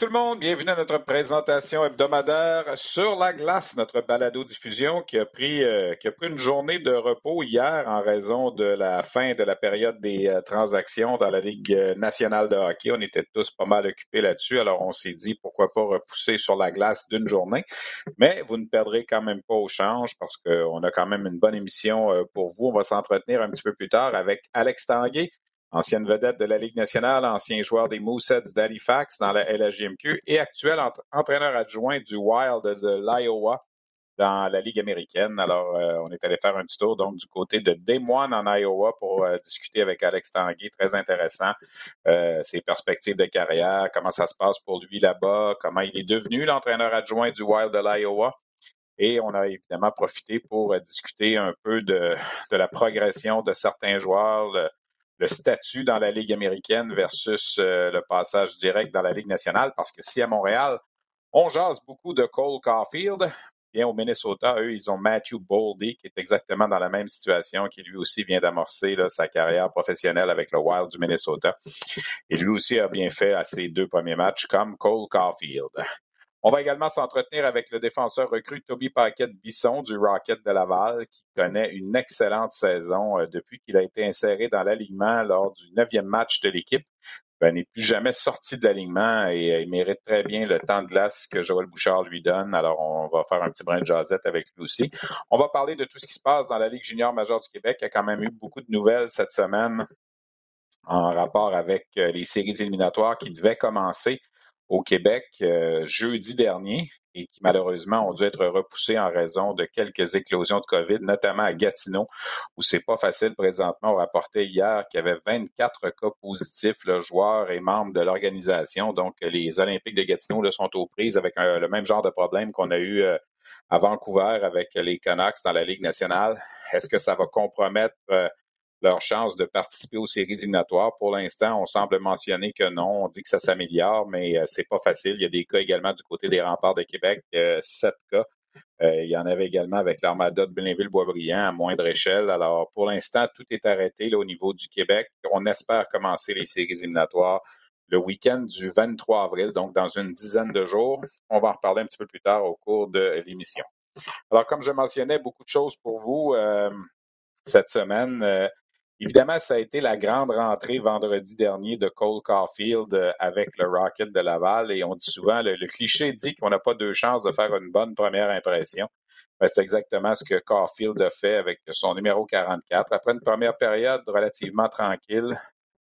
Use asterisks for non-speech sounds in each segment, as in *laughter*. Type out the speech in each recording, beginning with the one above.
Tout le monde, bienvenue à notre présentation hebdomadaire sur la glace, notre balado-diffusion qui a pris euh, qui a pris une journée de repos hier en raison de la fin de la période des euh, transactions dans la Ligue nationale de hockey. On était tous pas mal occupés là-dessus, alors on s'est dit pourquoi pas repousser sur la glace d'une journée. Mais vous ne perdrez quand même pas au change parce qu'on a quand même une bonne émission euh, pour vous. On va s'entretenir un petit peu plus tard avec Alex Tanguay, ancienne vedette de la Ligue nationale, ancien joueur des Mooseheads d'Halifax dans la LHGMQ et actuel entraîneur adjoint du Wild de l'Iowa dans la Ligue américaine. Alors, euh, on est allé faire un petit tour donc du côté de Des Moines en Iowa pour euh, discuter avec Alex Tanguay. Très intéressant. Euh, ses perspectives de carrière, comment ça se passe pour lui là-bas, comment il est devenu l'entraîneur adjoint du Wild de l'Iowa. Et on a évidemment profité pour discuter un peu de, la progression de certains joueurs, statut dans la Ligue américaine versus euh, le passage direct dans la Ligue nationale, parce que si à Montréal, on jase beaucoup de Cole Caulfield, bien au Minnesota, eux, ils ont Matthew Boldy, qui est exactement dans la même situation, qui lui aussi vient d'amorcer sa carrière professionnelle avec le Wild du Minnesota. Et lui aussi a bien fait à ses deux premiers matchs comme Cole Caulfield. On va également s'entretenir avec le défenseur recru Toby Paquette-Bisson du Rocket de Laval, qui connaît une excellente saison euh, depuis qu'il a été inséré dans l'alignement lors du neuvième match de l'équipe. Il n'est plus jamais sorti de l'alignement et euh, il mérite très bien le temps de glace que Joël Bouchard lui donne. Alors, on va faire un petit brin de jasette avec lui aussi. On va parler de tout ce qui se passe dans la Ligue junior majeure du Québec. Il y a quand même eu beaucoup de nouvelles cette semaine en rapport avec euh, les séries éliminatoires qui devaient commencer au Québec euh, jeudi dernier et qui malheureusement ont dû être repoussés en raison de quelques éclosions de COVID, notamment à Gatineau, où c'est pas facile présentement. On rapportait hier qu'il y avait 24 cas positifs, le joueurs et membres de l'organisation. Donc, les Olympiques de Gatineau là, sont aux prises avec le même genre de problème qu'on a eu euh, à Vancouver avec les Canucks dans la Ligue nationale. Est-ce que ça va compromettre euh, leur chance de participer aux séries éliminatoires. Pour l'instant, on semble mentionner que non. On dit que ça s'améliore, mais euh, c'est pas facile. Il y a des cas également du côté des remparts de Québec, euh, sept cas. Euh, il y en avait également avec l'armada de Blainville-Boisbriand à moindre échelle. Alors, pour l'instant, tout est arrêté au niveau du Québec. On espère commencer les séries éliminatoires le week-end du 23 avril, donc dans une dizaine de jours. On va en reparler un petit peu plus tard au cours de l'émission. Alors, comme je mentionnais, beaucoup de choses pour vous cette semaine. Évidemment, ça a été la grande rentrée vendredi dernier de Cole Caulfield euh, avec le Rocket de Laval. Et on dit souvent, le, cliché dit qu'on n'a pas deux chances de faire une bonne première impression. Ben, c'est exactement ce que Caulfield a fait avec son numéro 44. Après une première période relativement tranquille,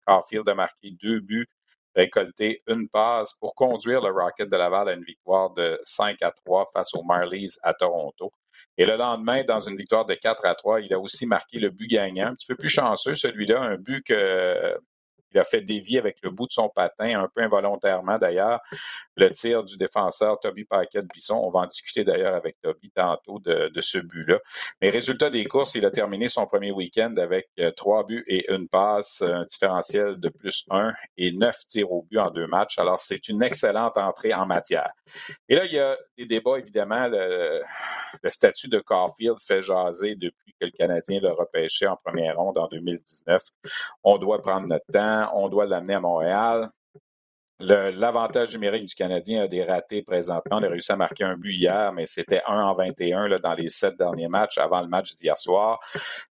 Caulfield a marqué deux buts, récolté une passe pour conduire le Rocket de Laval à une victoire de 5 à 3 face aux Marlies à Toronto. Et le lendemain, dans une victoire de 4 à 3, il a aussi marqué le but gagnant. Un petit peu plus chanceux, celui-là, un but que il a fait dévier avec le bout de son patin, un peu involontairement d'ailleurs, le tir du défenseur Toby Paquette-Bisson. On va en discuter d'ailleurs avec Toby tantôt de, ce but-là. Mais résultat des courses, il a terminé son premier week-end avec euh, trois buts et une passe, un différentiel de plus un et neuf tirs au but en deux matchs. Alors, c'est une excellente entrée en matière. Et là, il y a des débats, évidemment. Le, statut de Caulfield fait jaser depuis que le Canadien l'a repêché en première ronde en 2019. On doit prendre notre temps, on doit l'amener à Montréal. L'avantage numérique du Canadien a des ratés présentement. On a réussi à marquer un but hier, mais c'était 1 en 21 là, dans les sept derniers matchs avant le match d'hier soir.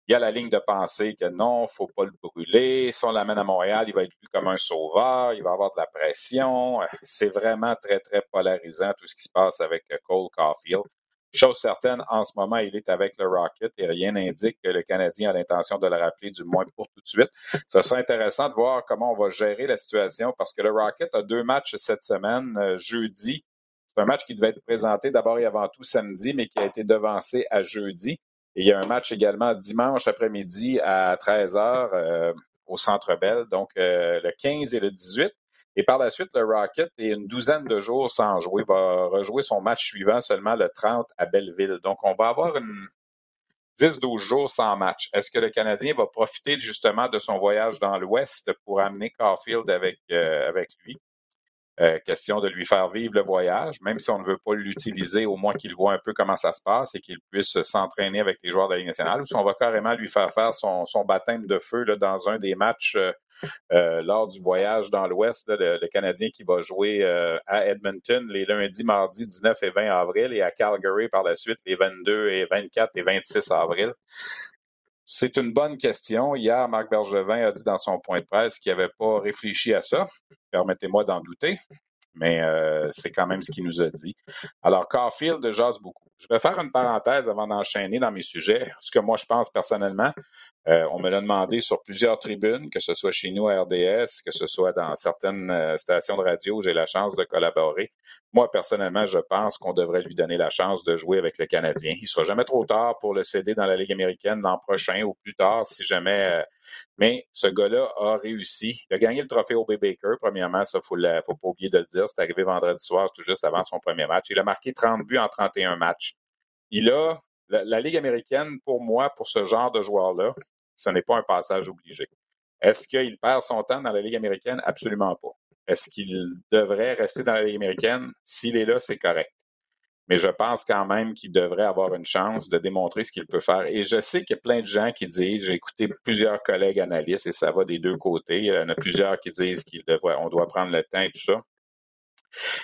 Il y a la ligne de pensée que non, il ne faut pas le brûler. Si on l'amène à Montréal, il va être vu comme un sauveur, il va avoir de la pression. C'est vraiment très, très polarisant tout ce qui se passe avec Cole Caulfield. Chose certaine, en ce moment, il est avec le Rocket et rien n'indique que le Canadien a l'intention de le rappeler, du moins pour tout de suite. Ce sera intéressant de voir comment on va gérer la situation parce que le Rocket a deux matchs cette semaine. Euh, jeudi, c'est un match qui devait être présenté d'abord et avant tout samedi, mais qui a été devancé à jeudi. Et il y a un match également dimanche après-midi à 13h euh, au Centre Bell, donc euh, le 15 et le 18. Et par la suite, le Rocket est une douzaine de jours sans jouer. Va rejouer son match suivant seulement le 30 à Belleville. Donc, on va avoir une 10-12 jours sans match. Est-ce que le Canadien va profiter justement de son voyage dans l'Ouest pour amener Caulfield avec, euh, avec lui? Euh, question de lui faire vivre le voyage, même si on ne veut pas l'utiliser, au moins qu'il voit un peu comment ça se passe et qu'il puisse s'entraîner avec les joueurs de la Ligue nationale, ou si on va carrément lui faire faire son, baptême de feu là, dans un des matchs euh, euh, lors du voyage dans l'Ouest, le, Canadien qui va jouer à Edmonton les lundis, mardis 19 et 20 avril et à Calgary par la suite les 22 et 24 et 26 avril. C'est une bonne question. Hier, Marc Bergevin a dit dans son point de presse qu'il n'avait pas réfléchi à ça. Permettez-moi d'en douter, mais euh, c'est quand même ce qu'il nous a dit. Alors, Caulfield jase beaucoup. Je vais faire une parenthèse avant d'enchaîner dans mes sujets. Ce que moi, je pense personnellement, euh, on me l'a demandé sur plusieurs tribunes, que ce soit chez nous à RDS, que ce soit dans certaines euh, stations de radio où j'ai la chance de collaborer. Moi, personnellement, je pense qu'on devrait lui donner la chance de jouer avec le Canadien. Il ne sera jamais trop tard pour le céder dans la Ligue américaine l'an prochain ou plus tard, si jamais. Euh, mais ce gars-là a réussi. Il a gagné le trophée au B. Baker, premièrement, ça, il ne faut pas oublier de le dire. C'est arrivé vendredi soir, tout juste avant son premier match. Il a marqué 30 buts en 31 matchs. Il a la, Ligue américaine, pour moi, pour ce genre de joueur-là, ce n'est pas un passage obligé. Est-ce qu'il perd son temps dans la Ligue américaine? Absolument pas. Est-ce qu'il devrait rester dans la Ligue américaine? S'il est là, c'est correct. Mais je pense quand même qu'il devrait avoir une chance de démontrer ce qu'il peut faire. Et je sais qu'il y a plein de gens qui disent, j'ai écouté plusieurs collègues analystes et ça va des deux côtés. Il y en a plusieurs qui disent qu'on doit prendre le temps et tout ça.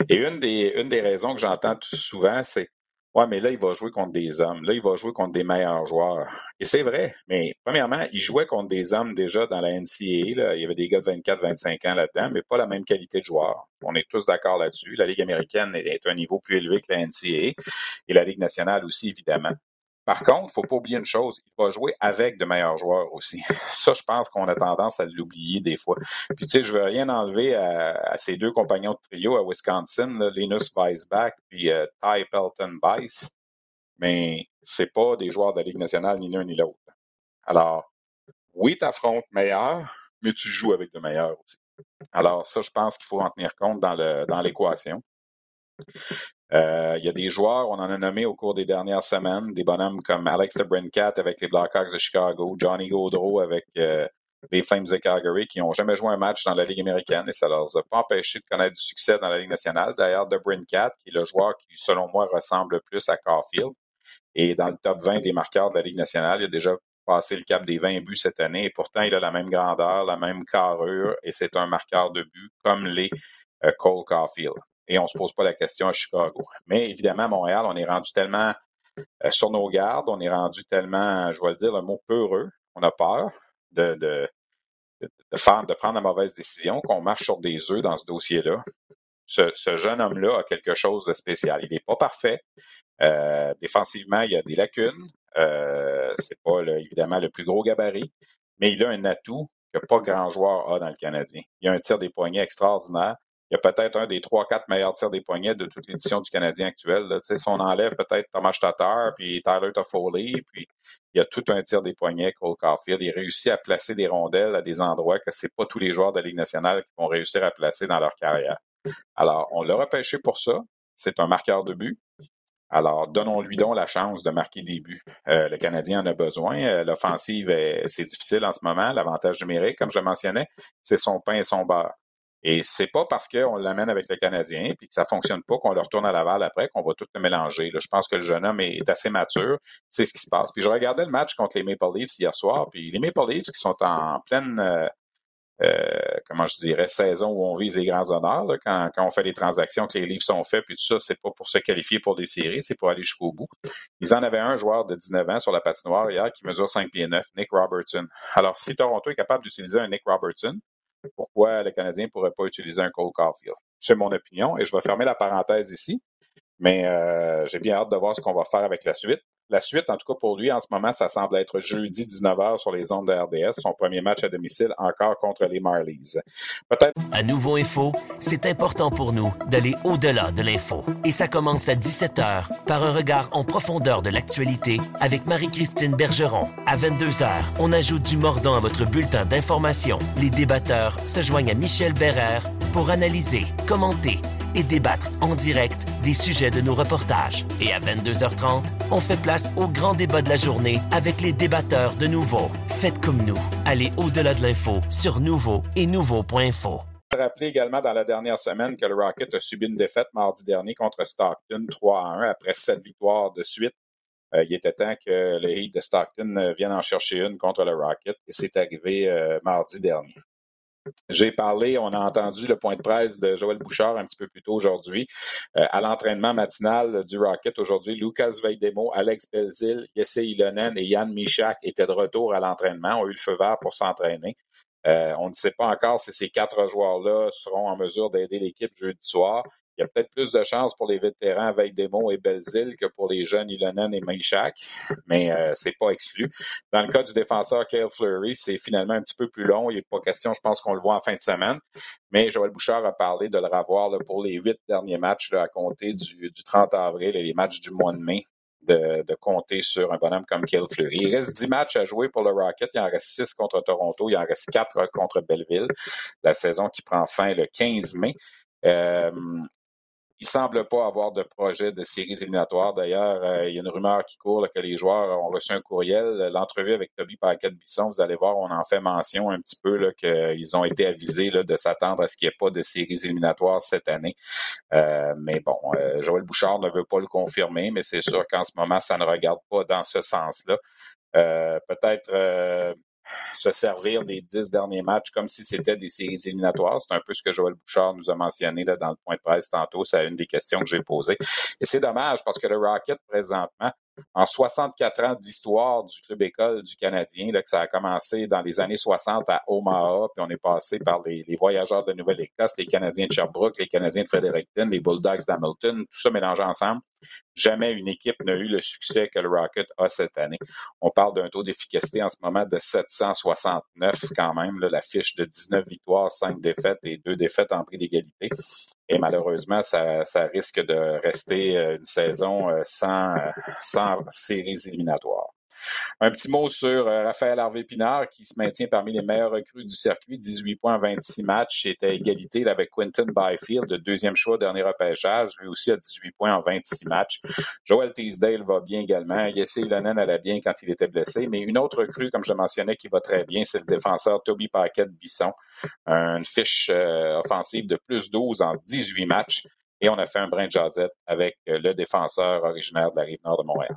Et une des, une des raisons que j'entends souvent, c'est Ouais, mais là, il va jouer contre des hommes. Là, il va jouer contre des meilleurs joueurs. Et c'est vrai. Mais premièrement, il jouait contre des hommes déjà dans la NCAA. Là. Il y avait des gars de 24, 25 ans là-dedans, mais pas la même qualité de joueur. On est tous d'accord là-dessus. La Ligue américaine est, un niveau plus élevé que la NCAA et la Ligue nationale aussi, évidemment. Par contre, faut pas oublier une chose, il va jouer avec de meilleurs joueurs aussi. *laughs* Ça, je pense qu'on a tendance à l'oublier des fois. Puis tu sais, je veux rien enlever à, ses deux compagnons de trio à Wisconsin, Linus Weisbach puis euh, Ty Pelton Bice, mais c'est pas des joueurs de la Ligue nationale ni l'un ni l'autre. Alors, oui, tu affrontes meilleurs, mais tu joues avec de meilleurs aussi. Alors ça, je pense qu'il faut en tenir compte dans l'équation. Euh, il y a des joueurs, on en a nommé au cours des dernières semaines, des bonhommes comme Alex Brincat avec les Blackhawks de Chicago, Johnny Gaudreau avec euh, les Flames de Calgary, qui n'ont jamais joué un match dans la Ligue américaine et ça ne leur a pas empêché de connaître du succès dans la Ligue nationale. D'ailleurs, de Brincat, qui est le joueur qui, selon moi, ressemble le plus à Caulfield, et dans le top 20 des marqueurs de la Ligue nationale, il a déjà passé le cap des 20 buts cette année et pourtant il a la même grandeur, la même carrure et c'est un marqueur de but comme les euh, Cole Caulfield et on ne se pose pas la question à Chicago. Mais évidemment, à Montréal, on est rendu tellement euh, sur nos gardes, on est rendu tellement, je vais le dire, le mot peureux, on a peur de, de, de, faire, de prendre la mauvaise décision, qu'on marche sur des œufs dans ce dossier-là. Ce, jeune homme-là a quelque chose de spécial. Il n'est pas parfait. Euh, défensivement, il y a des lacunes. Euh, c'est pas évidemment le plus gros gabarit, mais il a un atout que pas grand joueur a dans le Canadien. Il a un tir des poignets extraordinaire il y a peut-être un des trois, quatre meilleurs tirs des poignets de toute l'édition du Canadien actuel. Si on enlève peut-être Thomas Tatar, puis Tyler Toffoli, puis il y a tout un tir des poignets, Cole Caulfield. Il réussit à placer des rondelles à des endroits que c'est pas tous les joueurs de la Ligue nationale qui vont réussir à placer dans leur carrière. Alors, on l'a repêché pour ça. C'est un marqueur de but. Alors, donnons-lui donc la chance de marquer des buts. Euh, le Canadien en a besoin. Euh, l'offensive, c'est difficile en ce moment. L'avantage numérique, comme je le mentionnais, c'est son pain et son beurre. Et c'est pas parce qu'on l'amène avec le Canadien puis que ça fonctionne pas qu'on le retourne à Laval après qu'on va tout le mélanger. je pense que le jeune homme est assez mature. C'est ce qui se passe. Puis je regardais le match contre les Maple Leafs hier soir. Puis les Maple Leafs qui sont en pleine, euh, euh, comment je dirais, saison où on vise les grands honneurs. quand, on fait des transactions que les Leafs sont faits, puis tout ça, c'est pas pour se qualifier pour des séries, c'est pour aller jusqu'au bout. Ils en avaient un joueur de 19 ans sur la patinoire hier qui mesure 5 pieds 9, Nick Robertson. Alors, si Toronto est capable d'utiliser un Nick Robertson, pourquoi le Canadien ne pourrait pas utiliser un Cole Caulfield. C'est mon opinion et je vais fermer la parenthèse ici. Mais euh, j'ai bien hâte de voir ce qu'on va faire avec la suite. La suite, en tout cas pour lui, en ce moment, ça semble être jeudi 19h sur les ondes de RDS, son premier match à domicile encore contre les Marlies. Peut-être. À Nouveau Info, c'est important pour nous d'aller au-delà de l'info. Et ça commence à 17h par un regard en profondeur de l'actualité avec Marie-Christine Bergeron. À 22h, on ajoute du mordant à votre bulletin d'information. Les débatteurs se joignent à Michel Bérère pour analyser, commenter et débattre en direct des sujets de nos reportages. Et à 22h30, on fait place au grand débat de la journée avec les débatteurs de Nouveau. Faites comme nous. Allez au-delà de l'info sur Nouveau et Nouveau.info. Rappeler également dans la dernière semaine que le Rocket a subi une défaite mardi dernier contre Stockton 3 à 1 après sept victoires de suite. Euh, il était temps que le Heat de Stockton vienne en chercher une contre le Rocket et c'est arrivé euh, mardi dernier. J'ai parlé, on a entendu le point de presse de Joël Bouchard un petit peu plus tôt aujourd'hui. Euh, à l'entraînement matinal du Rocket aujourd'hui, Lucas Veidemo, Alex Belzil, Jesse Ilonen et Yann Michak étaient de retour à l'entraînement, ont eu le feu vert pour s'entraîner. Euh, on ne sait pas encore si ces quatre joueurs-là seront en mesure d'aider l'équipe jeudi soir. Il y a peut-être plus de chances pour les vétérans Veidemo et Belzil que pour les jeunes Ilonen et Maishak, mais euh, c'est pas exclu. Dans le cas du défenseur Kale Fleury, c'est finalement un petit peu plus long. Il n'est pas question, je pense qu'on le voit en fin de semaine. Mais Joël Bouchard a parlé de le revoir pour les huit derniers matchs là, à compter du, du 30 avril et les matchs du mois de mai de, compter sur un bonhomme comme Kill Fleury. Il reste 10 matchs à jouer pour le Rocket. Il en reste 6 contre Toronto. Il en reste 4 contre Belleville. La saison qui prend fin le 15 mai. Euh, il semble pas avoir de projet de séries éliminatoires. D'ailleurs, euh, il y a une rumeur qui court que les joueurs ont reçu un courriel. L'entrevue avec Toby Paquette-Bisson, vous allez voir, on en fait mention un petit peu qu'ils ont été avisés là, de s'attendre à ce qu'il n'y ait pas de séries éliminatoires cette année. Euh, mais bon, euh, Joël Bouchard ne veut pas le confirmer, mais c'est sûr qu'en ce moment, ça ne regarde pas dans ce sens-là. Peut-être se servir des dix derniers matchs comme si c'était des séries éliminatoires. C'est un peu ce que Joël Bouchard nous a mentionné dans le point de presse tantôt. C'est une des questions que j'ai posées. Et c'est dommage parce que le Rocket, présentement, en 64 ans d'histoire du club école du Canadien, là, que ça a commencé dans les années 60 à Omaha, puis on est passé par les, voyageurs de Nouvelle-Écosse, les Canadiens de Sherbrooke, les Canadiens de Fredericton, les Bulldogs d'Hamilton, tout ça mélangé ensemble. Jamais une équipe n'a eu le succès que le Rocket a cette année. On parle d'un taux d'efficacité en ce moment de 769 quand même, la fiche de 19 victoires, 5 défaites et 2 défaites en prix d'égalité. Et malheureusement, ça, risque de rester euh, une saison euh, sans, sans séries éliminatoires. Un petit mot sur euh, Raphaël Harvey-Pinard qui se maintient parmi les meilleurs recrues du circuit, 18 points en 26 matchs, est à égalité avec Quentin Byfield, le deuxième choix, dernier repêchage, lui aussi à 18 points en 26 matchs. Joel Teasdale va bien également. Jesse Ilonen allait bien quand il était blessé, mais une autre recrue, comme je mentionnais, qui va très bien, c'est le défenseur Toby Paquette-Bisson, une fiche euh, offensive de plus 12 en 18 matchs. Et on a fait un brin de jazette avec euh, le défenseur originaire de la rive nord de Montréal.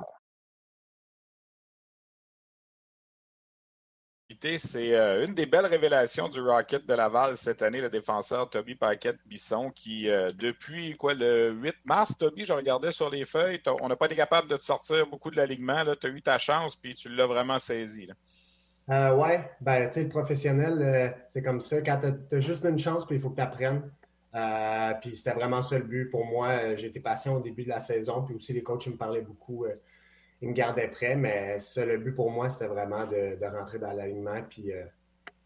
C'est euh, une des belles révélations du Rocket de Laval cette année, le défenseur Toby Paquette-Bisson, qui, euh, depuis quoi, le 8 mars, Toby, je regardais sur les feuilles, on n'a pas été capable de te sortir beaucoup de l'alignement. Tu as eu ta chance, puis tu l'as vraiment saisi. Euh, oui, ben, tu le professionnel, c'est comme ça. Quand tu as, juste une chance, puis il faut que tu apprennes. puis c'était vraiment ça le but pour moi. Été patient au début de la saison, puis aussi les coachs me parlaient beaucoup il me gardait prêt, mais ça, le but pour moi, c'était vraiment de, rentrer dans l'alignement puis euh,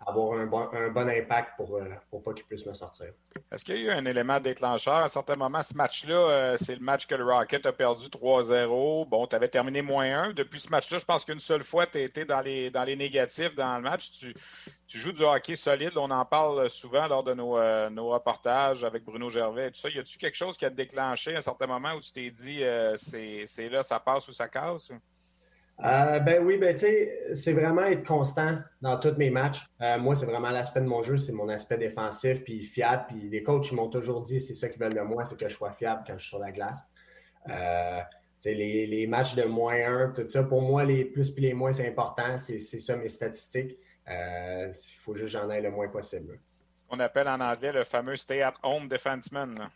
avoir un bon, un bon impact pour, euh, pour pas qu'il puisse me sortir. Est-ce qu'il y a eu un élément déclencheur? À un certain moment, ce match-là, euh, c'est le match que le Rocket a perdu 3-0. Bon, tu avais terminé moins 1. Depuis ce match-là, je pense qu'une seule fois, tu as été dans les, dans les négatifs dans le match. Tu, tu joues du hockey solide. On en parle souvent lors de nos, nos reportages avec Bruno Gervais et tout ça. Y a-tu quelque chose qui a déclenché à un certain moment où tu t'es dit c'est là, ça passe ou ça casse? Euh, ben oui, ben tu sais, c'est vraiment être constant dans tous mes matchs. Euh, moi, c'est vraiment l'aspect de mon jeu, c'est mon aspect défensif, puis fiable. Puis les coachs m'ont toujours dit, c'est ça qu'ils veulent de moi, c'est que je sois fiable quand je suis sur la glace. Euh, les, les, matchs de moins 1, tout ça, pour moi, les plus puis les moins, c'est important. C'est ça mes statistiques. Il faut juste que j'en aille le moins possible. On appelle en anglais le fameux stay-at-home defenseman.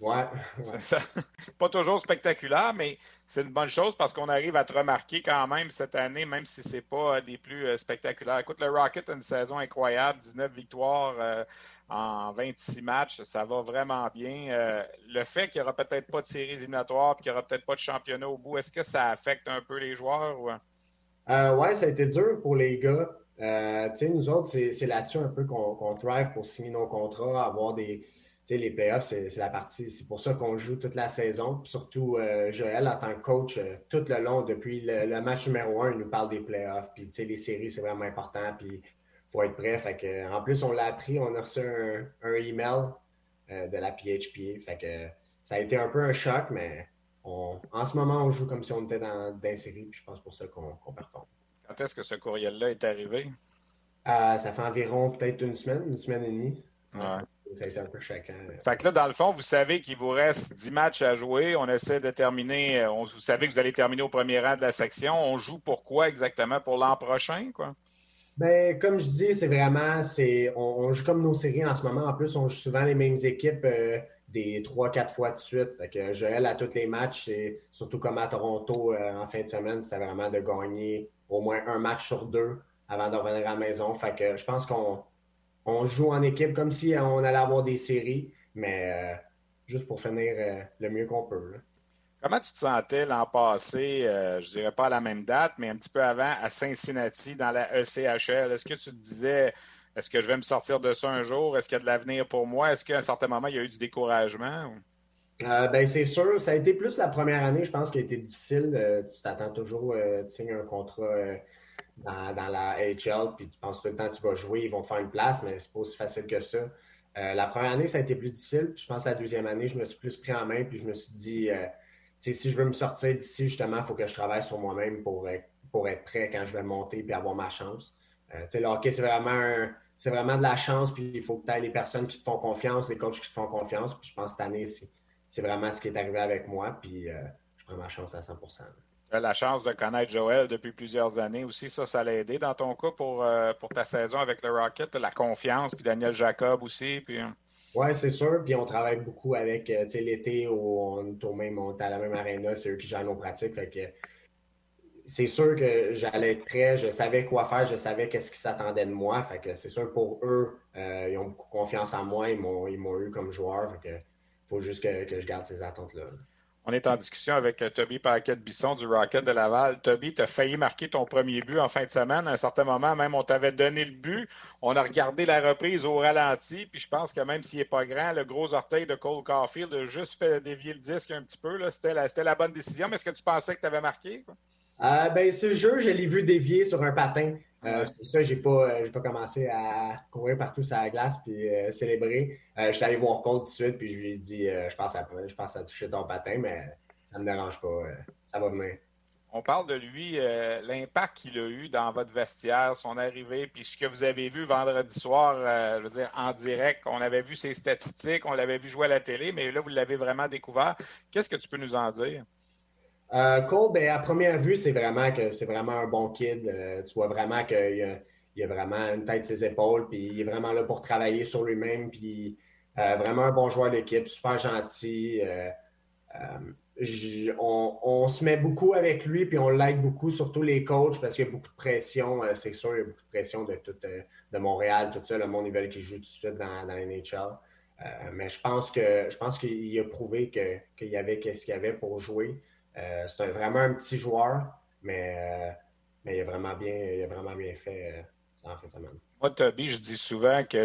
Ouais. *laughs* *laughs* pas toujours spectaculaire, mais c'est une bonne chose parce qu'on arrive à te remarquer quand même cette année, même si ce n'est pas des plus euh, spectaculaires. Écoute, le Rocket a une saison incroyable, 19 victoires euh, en 26 matchs, ça va vraiment bien. Euh, le fait qu'il n'y aura peut-être pas de séries éliminatoires et qu'il n'y aura peut-être pas de championnat au bout, est-ce que ça affecte un peu les joueurs? Ou... ouais, ça a été dur pour les gars. nous autres, c'est là-dessus un peu qu'on thrive pour signer nos contrats, avoir des les playoffs, c'est la partie. C'est pour ça qu'on joue toute la saison. surtout, euh, Joël, en tant que coach, euh, tout le long, depuis le, match numéro un, il nous parle des playoffs. Puis, les séries, c'est vraiment important. Puis, il faut être prêt. Fait que, en plus, on l'a appris. On a reçu un, email euh, de la PHPA. Fait que, ça a été un peu un choc, mais en ce moment, on joue comme si on était dans, dans une série. je pense pour ça qu'on performe. Quand est-ce que ce courriel-là est arrivé? ça fait environ peut-être une semaine, une semaine et demie. Ça a été un peu chacun. Fait que là, dans le fond, vous savez qu'il vous reste 10 matchs à jouer. On essaie de terminer. Euh, on, vous savez que vous allez terminer au premier rang de la section. On joue pour quoi exactement? Pour l'an prochain, quoi? Ben, comme je dis, c'est vraiment, c'est, on, joue comme nos séries en ce moment. En plus, on joue souvent les mêmes équipes euh, des 3-4 fois de suite. Fait que Joël, à tous les matchs, et surtout comme à Toronto euh, en fin de semaine, c'était vraiment de gagner au moins un match sur deux avant de revenir à la maison. Fait que je pense qu'on on joue en équipe comme si euh, on allait avoir des séries, mais euh, juste pour finir euh, le mieux qu'on peut. Comment tu te sentais l'an passé, je je dirais pas à la même date, mais un petit peu avant, à Cincinnati, dans la ECHL? Est-ce que tu te disais, est-ce que je vais me sortir de ça un jour? Est-ce qu'il y a de l'avenir pour moi? Est-ce qu'à un certain moment, il y a eu du découragement? ben, c'est sûr. Ça a été plus la première année, je pense, qui a été difficile. tu t'attends toujours, tu signes un contrat dans, la HL, puis tu penses tout le temps tu vas jouer, ils vont te faire une place, mais c'est pas aussi facile que ça. Euh, la première année, ça a été plus difficile. Je pense que la deuxième année, je me suis plus pris en main, puis je me suis dit, euh, si je veux me sortir d'ici, justement, il faut que je travaille sur moi-même pour, être prêt quand je vais monter puis avoir ma chance. Euh, c'est vraiment, vraiment de la chance, puis il faut que tu aies les personnes qui te font confiance, les coachs qui te font confiance. Puis je pense que cette année, c'est vraiment ce qui est arrivé avec moi, puis je prends ma chance à 100 tu as la chance de connaître Joël depuis plusieurs années aussi. Ça, ça l'a aidé dans ton cas pour, euh, pour ta saison avec le Rocket. La confiance, puis Daniel Jacob aussi. Puis... Hein. Oui, c'est sûr. Puis on travaille beaucoup avec euh, l'été où on est, même, on est à la même aréna, c'est eux qui gèrent nos pratiques. Fait que c'est sûr que j'allais être prêt, je savais quoi faire, je savais qu'est-ce qui s'attendait de moi. Fait que c'est sûr pour eux, euh, ils ont beaucoup confiance en moi, ils m'ont, eu comme joueur. Fait que faut juste que, je garde ces attentes-là. là on est en discussion avec euh, Toby Paquette-Bisson du Rocket de Laval. Toby, tu as failli marquer ton premier but en fin de semaine. À un certain moment, même, on t'avait donné le but. On a regardé la reprise au ralenti. Puis je pense que même s'il n'est pas grand, le gros orteil de Cole Caulfield a juste fait dévier le disque un petit peu. C'était la, bonne décision. Mais est-ce que tu pensais que tu avais marqué? Euh, ben, ce jeu, je l'ai vu dévier sur un patin. Euh, c'est pour ça que je n'ai pas, euh, pas, commencé à courir partout sur la glace puis célébrer. je suis allé voir Cole tout de suite puis je lui ai dit je pense à je pense à toucher ton patin, mais ça ne me dérange pas. ça va venir. On parle de lui, l'impact qu'il a eu dans votre vestiaire, son arrivée, puis ce que vous avez vu vendredi soir, je veux dire, en direct. On avait vu ses statistiques, on l'avait vu jouer à la télé, mais là, vous l'avez vraiment découvert. Qu'est-ce que tu peux nous en dire? Euh, Cole, ben, à première vue, c'est vraiment que c'est vraiment un bon kid. Euh, tu vois vraiment qu'il a, a vraiment une tête ses épaules, puis il est vraiment là pour travailler sur lui-même, puis euh, vraiment un bon joueur d'équipe, super gentil. On, se met beaucoup avec lui, puis on l'aide beaucoup, surtout les coachs, parce qu'il y a beaucoup de pression, c'est sûr, il y a beaucoup de pression de, de Montréal, tout ça, le monde, ils qu'il joue tout de suite dans, dans NHL. mais je pense que je pense qu'il a prouvé qu'il y avait ce qu'il y avait pour jouer. Euh, c'est vraiment un petit joueur, mais, euh, mais il, a vraiment bien, il a vraiment bien fait euh, en fin de semaine. Moi, Toby, je dis souvent que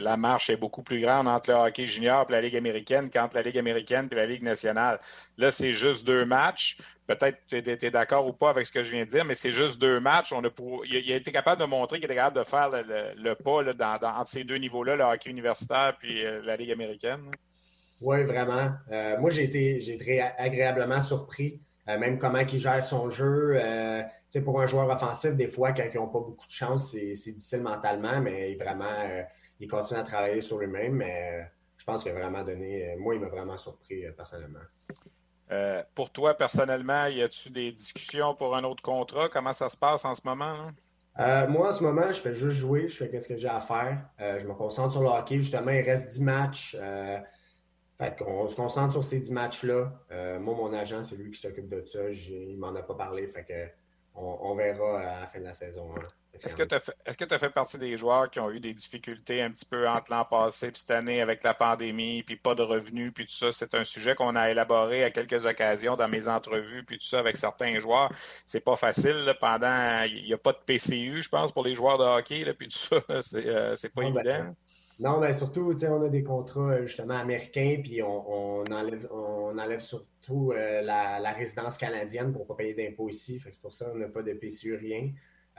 la marche est beaucoup plus grande entre le hockey junior et la Ligue américaine qu'entre la Ligue américaine et la Ligue nationale. Là, c'est juste deux matchs. Peut-être que tu es, d'accord ou pas avec ce que je viens de dire, mais c'est juste deux matchs. On a pour... il, a, été capable de montrer qu'il était capable de faire le, pas dans, entre ces deux niveaux-là, le hockey universitaire et la Ligue américaine. Oui, vraiment. Euh, moi, j'ai été, j'ai été agréablement surpris, euh, même comment il gère son jeu. Euh, pour un joueur offensif, des fois, quand ils n'ont pas beaucoup de chance, c'est, difficile mentalement, mais vraiment, il continue à travailler sur lui-même. Mais je pense qu'il a vraiment donné. moi, il m'a vraiment surpris personnellement. pour toi, personnellement, y a-tu des discussions pour un autre contrat? Comment ça se passe en ce moment? moi, en ce moment, je fais juste jouer. Je fais ce que j'ai à faire. je me concentre sur le hockey. Justement, il reste 10 matchs Fait qu'on se concentre sur ces 10 matchs-là. Euh, moi, mon agent, c'est lui qui s'occupe de ça. Il m'en a pas parlé. Fait que on, verra à la fin de la saison. Hein. Est-ce que tu as, fait, fait partie des joueurs qui ont eu des difficultés un petit peu entre l'an passé et cette année avec la pandémie, puis pas de revenus, puis tout ça? C'est un sujet qu'on a élaboré à quelques occasions dans mes entrevues, puis tout ça avec certains joueurs. C'est pas facile. pendant, il n'y a pas de PCU, je pense, pour les joueurs de hockey, là, puis tout ça. *laughs* Euh, c'est pas ben, évident. Non, mais surtout, on a des contrats euh, justement américains, puis on, enlève, on surtout euh, la, résidence canadienne pour ne pas payer d'impôts ici. C'est pour ça qu'on n'a pas de PCU, rien.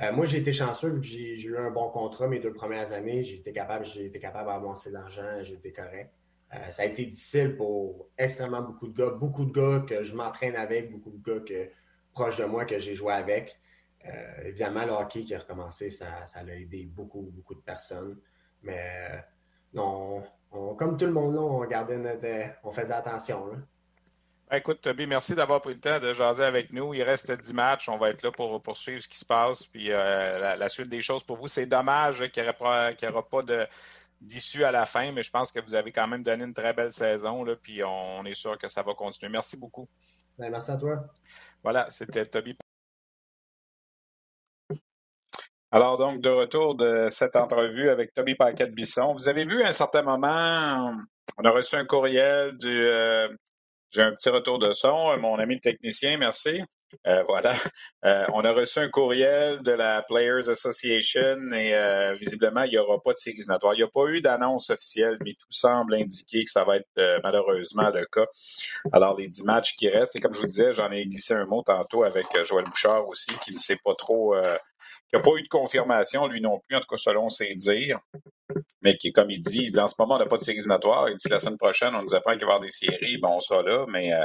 Euh, moi, j'ai été chanceux vu que j'ai eu un bon contrat mes deux premières années. J'ai été capable, j'ai été capable d'avancer l'argent, été correct. Ça a été difficile pour extrêmement beaucoup de gars, beaucoup de gars que je m'entraîne avec, beaucoup de gars que, proches de moi que j'ai joué avec. Évidemment, le hockey qui a recommencé, ça, ça a aidé beaucoup, beaucoup de personnes. Mais non, comme tout le monde, on gardait notre, on faisait attention. Ben, écoute, Toby, merci d'avoir pris le temps de jaser avec nous. Il reste 10 matchs. On va être là pour poursuivre ce qui se passe. Puis euh, la, suite des choses pour vous, c'est dommage qu'il n'y aura pas d'issue à la fin, mais je pense que vous avez quand même donné une très belle saison. Là, puis on est sûr que ça va continuer. Merci beaucoup. Ben, merci à toi. Voilà, c'était Toby. Alors, donc, de retour de cette entrevue avec Toby Paquette-Bisson. Vous avez vu à un certain moment, on a reçu un courriel du, euh, j'ai un petit retour de son. Euh, mon ami le technicien, merci. Euh, voilà. Euh, on a reçu un courriel de la Players Association et visiblement, il n'y aura pas de séries Il n'y a pas eu d'annonce officielle, mais tout semble indiquer que ça va être malheureusement le cas. Alors, les dix matchs qui restent, et comme je vous disais, j'en ai glissé un mot tantôt avec Joël Bouchard aussi, qui ne sait pas trop, qui n'a pas eu de confirmation, lui non plus, en tout cas selon ses dires mais qui, comme il dit, il dit en ce moment, on n'a pas de séries éliminatoires. Il dit la semaine prochaine, on nous apprend qu'il va y avoir des séries, bon, on sera là, mais euh,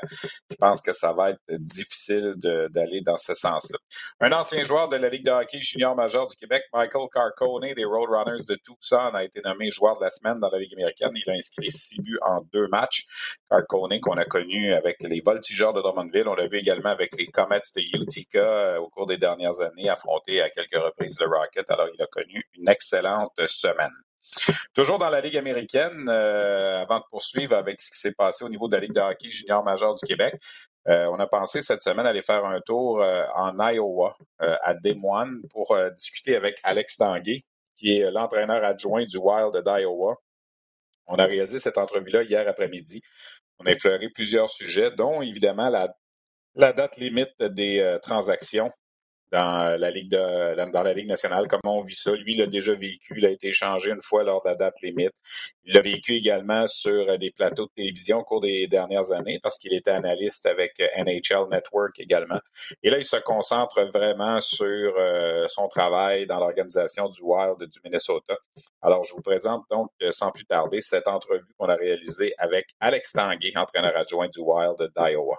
je pense que ça va être difficile d'aller dans ce sens-là. Un ancien joueur de la Ligue de hockey junior majeur du Québec, Michael Carcone des Roadrunners de Tucson, a été nommé joueur de la semaine dans la Ligue américaine. Il a inscrit six buts en deux matchs. Carcone, qu'on a connu avec les Voltigeurs de Drummondville, on l'a vu également avec les Comets de Utica euh, au cours des dernières années, affronté à quelques reprises le Rocket. Alors, il a connu une excellente semaine. Toujours dans la Ligue américaine, euh, avant de poursuivre avec ce qui s'est passé au niveau de la Ligue de hockey junior majeur du Québec, euh, on a pensé cette semaine aller faire un tour euh, en Iowa, à Des Moines, pour discuter avec Alex Tanguay, qui est l'entraîneur adjoint du Wild d'Iowa. On a réalisé cette entrevue-là hier après-midi. On a effleuré plusieurs sujets, dont évidemment la date limite des transactions dans la Ligue de, dans la Ligue nationale. Comment on vit ça? Lui, il l'a déjà vécu. Il a été échangé une fois lors de la date limite. Il l'a vécu également sur euh, des plateaux de télévision au cours des dernières années parce qu'il était analyste avec euh, NHL Network également. Et là, il se concentre vraiment sur euh, son travail dans l'organisation du Wild du Minnesota. Alors, je vous présente donc sans plus tarder cette entrevue qu'on a réalisée avec Alex Tanguay, entraîneur adjoint du Wild d'Iowa.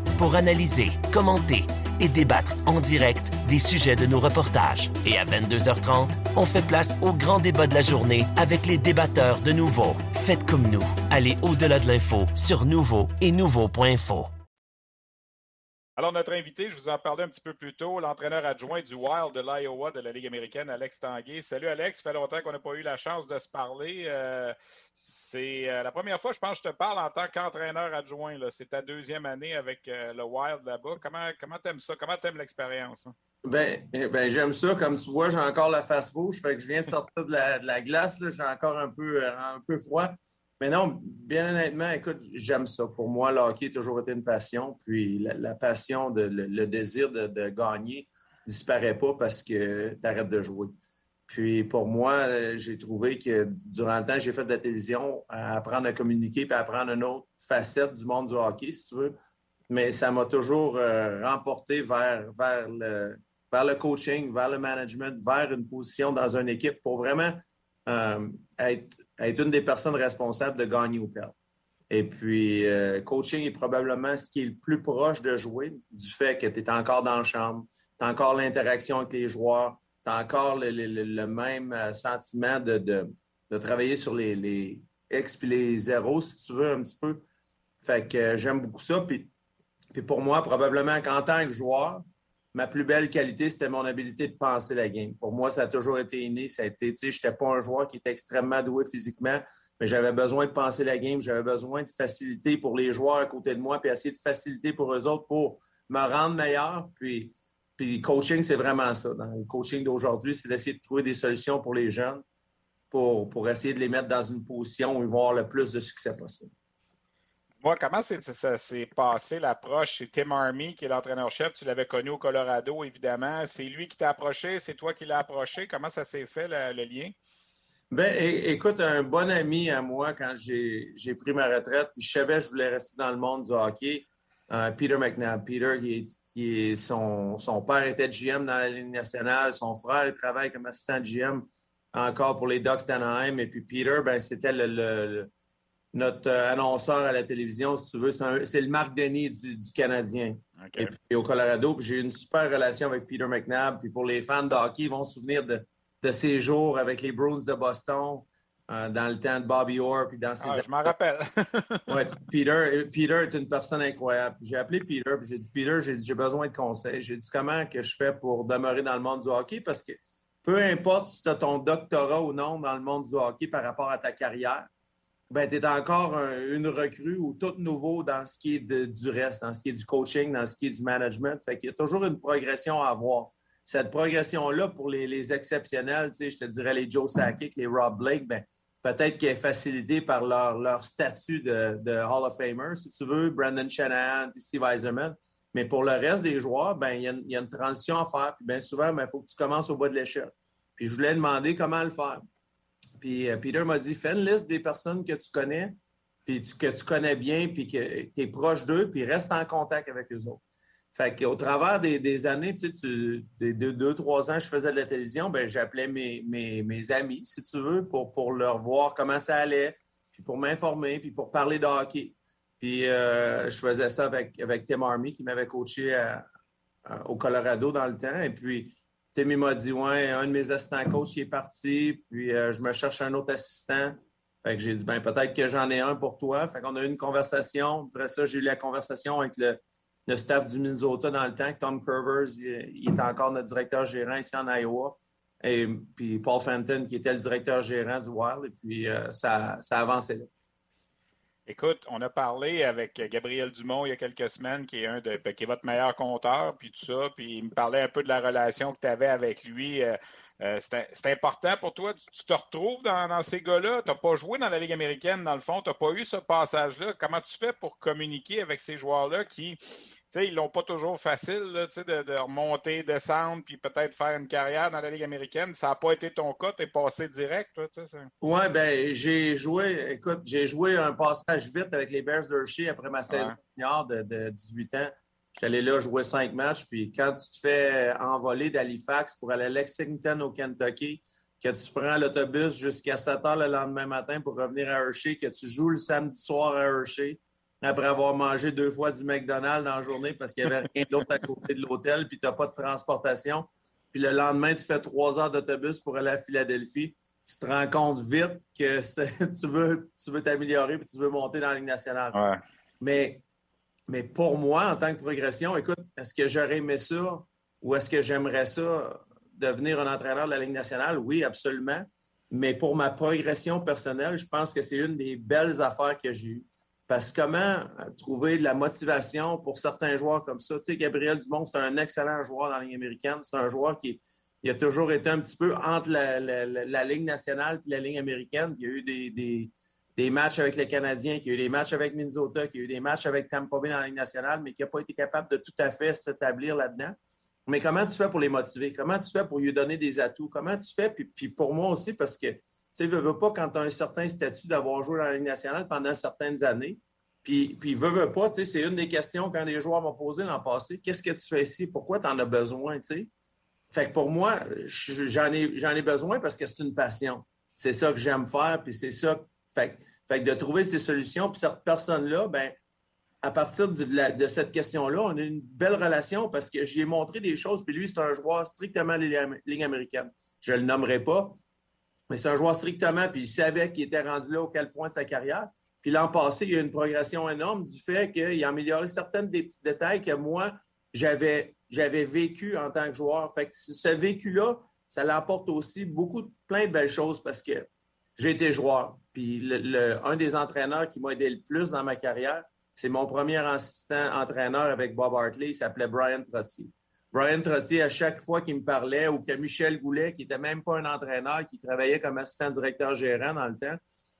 pour analyser, commenter et débattre en direct des sujets de nos reportages. Et à 22h30, on fait place au grand débat de la journée avec les débatteurs de Nouveau. Faites comme nous. Allez au-delà de l'info sur Nouveau et Nouveau.info. Alors, notre invité, je vous en parlais un petit peu plus tôt, l'entraîneur adjoint du Wild de l'Iowa de la Ligue américaine, Alex Tanguay. Salut Alex, ça fait longtemps qu'on n'a pas eu la chance de se parler. Euh, c'est euh, la première fois, je pense, que je te parle en tant qu'entraîneur adjoint. C'est ta deuxième année avec euh, le Wild là-bas. Comment comment t'aimes ça? Comment t'aimes l'expérience? Hein? Ben, eh ben j'aime ça. Comme tu vois, j'ai encore la face rouge. Fait que je viens de sortir de la, de la glace. J'ai encore un peu, un peu froid. Mais non, bien honnêtement, écoute, j'aime ça. Pour moi, le hockey a toujours été une passion. Puis la, passion, de, le, désir de, de gagner ne disparaît pas parce que tu arrêtes de jouer. Puis pour moi, j'ai trouvé que durant le temps, j'ai fait de la télévision, apprendre à communiquer puis à apprendre une autre facette du monde du hockey, si tu veux. Mais ça m'a toujours euh, remporté vers, vers, le, vers le coaching, vers le management, vers une position dans une équipe pour vraiment euh, être être une des personnes responsables de gagner ou perdre. Et puis, euh, coaching est probablement ce qui est le plus proche de jouer, du fait que tu es encore dans la chambre, tu as encore l'interaction avec les joueurs, tu as encore le, même euh, sentiment de, de, travailler sur les, X puis les zéros, si tu veux, un petit peu. Fait que euh, j'aime beaucoup ça. Puis, puis pour moi, probablement qu'en tant que joueur, ma plus belle qualité, c'était mon habilité de penser la game. Pour moi, ça a toujours été inné. Ça a été, tu sais, pas un joueur qui était extrêmement doué physiquement, mais j'avais besoin de penser la game. J'avais besoin de facilité pour les joueurs à côté de moi, puis essayer de faciliter pour eux autres pour me rendre meilleur. Puis, puis coaching, c'est vraiment ça. Le coaching d'aujourd'hui, c'est d'essayer de trouver des solutions pour les jeunes pour, pour essayer de les mettre dans une position où ils vont le plus de succès possible. Moi, comment ça s'est passé l'approche? C'est Tim Army qui est l'entraîneur-chef. Tu l'avais connu au Colorado, évidemment. C'est lui qui t'a approché, c'est toi qui l'as approché. Comment ça s'est fait, le, lien? Ben, écoute, un bon ami à moi quand j'ai pris ma retraite, puis je savais que je voulais rester dans le monde du hockey, euh, Peter McNabb. Peter, qui est, son, son, père était GM dans la Ligue nationale, son frère il travaille comme assistant GM encore pour les Ducks d'Anaheim. Et puis Peter, ben, c'était le notre euh, annonceur à la télévision, si tu veux. C'est le Marc Denis du, Canadien. Et puis au Colorado, j'ai eu une super relation avec Peter McNabb. Puis pour les fans de hockey, ils vont se souvenir de, de ses jours avec les Bruins de Boston euh, dans le temps de Bobby Orr. Puis dans ses ah, je m'en rappelle. *laughs* ouais, Peter, Peter est une personne incroyable. J'ai appelé Peter, puis j'ai dit Peter, j'ai dit j'ai besoin de conseils. J'ai dit comment que je fais pour demeurer dans le monde du hockey? Parce que peu importe si tu as ton doctorat ou non dans le monde du hockey par rapport à ta carrière, ben, tu es encore une recrue ou tout nouveau dans ce qui est du reste, dans ce qui est du coaching, dans ce qui est du management. Fait qu'il y a toujours une progression à avoir. Cette progression-là, pour les, exceptionnels, je te dirais les Joe Sakic, les Rob Blake, ben, peut-être qu'elle est facilitée par leur, statut de, Hall of Famer, si tu veux, Brandon Shanahan Steve Eiserman. Mais pour le reste des joueurs, ben, il, y a, une transition à faire. Souvent, il ben, faut que tu commences au bas de l'échelle. Je voulais demander comment le faire. Puis euh, Peter m'a dit fais une liste des personnes que tu connais, puis que tu connais bien, puis que tu es proche d'eux, puis reste en contact avec eux autres. Fait qu'au travers des, années, tu sais, des deux, trois ans, je faisais de la télévision, ben j'appelais mes, mes, amis, si tu veux, pour, pour leur voir comment ça allait, puis pour m'informer, puis pour parler de hockey. Puis euh, je faisais ça avec, avec Tim Army, qui m'avait coaché au Colorado dans le temps. Et puis, Timmy m'a dit Ouais, un de mes assistants coach est parti, puis euh, je me cherche un autre assistant. Fait que j'ai dit ben peut-être que j'en ai un pour toi. Fait qu'on a eu une conversation. Après ça, j'ai eu la conversation avec le, staff du Minnesota dans le temps. Tom Curvers, il, est encore notre directeur gérant ici en Iowa. Et puis Paul Fenton, qui était le directeur gérant du Wild. Et puis euh, ça, ça a avancé là. Écoute, on a parlé avec Gabriel Dumont il y a quelques semaines, qui est un de qui est votre meilleur compteur, puis tout ça, puis il me parlait un peu de la relation que tu avais avec lui. Euh, euh, c'est important pour toi? Tu te retrouves dans, ces gars-là? Tu n'as pas joué dans la Ligue américaine, dans le fond? Tu n'as pas eu ce passage-là? Comment tu fais pour communiquer avec ces joueurs-là qui, sais, ils l'ont pas toujours facile de, de, remonter, descendre, puis peut-être faire une carrière dans la Ligue américaine. Ça n'a pas été ton cas, tu es passé direct. Oui, ben j'ai joué, écoute, j'ai joué un passage vite avec les Bears d'Hershey après ma saison de, de 18 ans. J'étais allé là jouer cinq matchs, puis quand tu te fais envoler d'Halifax pour aller à Lexington au Kentucky, que tu prends l'autobus jusqu'à 7 heures le lendemain matin pour revenir à Hershey, que tu joues le samedi soir à Hershey, après avoir mangé deux fois du McDonald's dans la journée parce qu'il n'y avait rien d'autre à côté de l'hôtel, puis tu n'as pas de transportation. Puis le lendemain, tu fais trois heures d'autobus pour aller à Philadelphie. Tu te rends compte vite que *laughs* tu veux tu veux t'améliorer puis tu veux monter dans la Ligue nationale. Mais, mais pour moi, en tant que progression, écoute, est-ce que j'aurais aimé ça ou est-ce que j'aimerais ça devenir un entraîneur de la Ligue nationale? Oui, absolument. Mais pour ma progression personnelle, je pense que c'est une des belles affaires que j'ai eues. Parce que comment euh, trouver de la motivation pour certains joueurs comme ça? Tu sais, Gabriel Dumont, c'est un excellent joueur dans la Ligue américaine. C'est un joueur qui a toujours été un petit peu entre la, la, Ligue nationale et la Ligue américaine. Il y a eu des, matchs avec les Canadiens, il y a eu des matchs avec Minnesota, il y a eu des matchs avec Tampa Bay dans la Ligue nationale, mais qui n'a pas été capable de tout à fait s'établir là-dedans. Mais comment tu fais pour les motiver? Comment tu fais pour lui donner des atouts? Comment tu fais? Puis, puis pour moi aussi, parce que tu sais, veux, pas quand tu as un certain statut d'avoir joué dans la Ligue nationale pendant certaines années. Puis, puis veux, veux pas, tu sais, c'est une des questions quand les joueurs m'ont posé l'an passé. Qu'est-ce que tu fais ici? Pourquoi tu en as besoin, tu sais? Fait que pour moi, j'en ai, ai besoin parce que c'est une passion. C'est ça que j'aime faire, puis c'est ça. Fait, que de trouver ces solutions, puis cette personne-là, ben à partir de, cette question-là, on a une belle relation parce que j'y ai montré des choses, puis lui, c'est un joueur strictement Ligue américaine. Je le nommerai pas, Mais c'est un joueur strictement, puis il savait qu'il était rendu là au quel point de sa carrière. Puis l'an passé, il y a eu une progression énorme du fait qu'il a amélioré certains des petits détails que moi, j'avais, vécu en tant que joueur. Fait que ce vécu-là, ça l'apporte aussi beaucoup, plein de belles choses parce que j'ai été joueur. Puis un des entraîneurs qui m'a aidé le plus dans ma carrière, c'est mon premier assistant entraîneur avec Bob Hartley, il s'appelait Brian Trottier. Brian Trottier, à chaque fois qu'il me parlait, ou que Michel Goulet, qui n'était même pas un entraîneur, qui travaillait comme assistant directeur gérant dans le temps,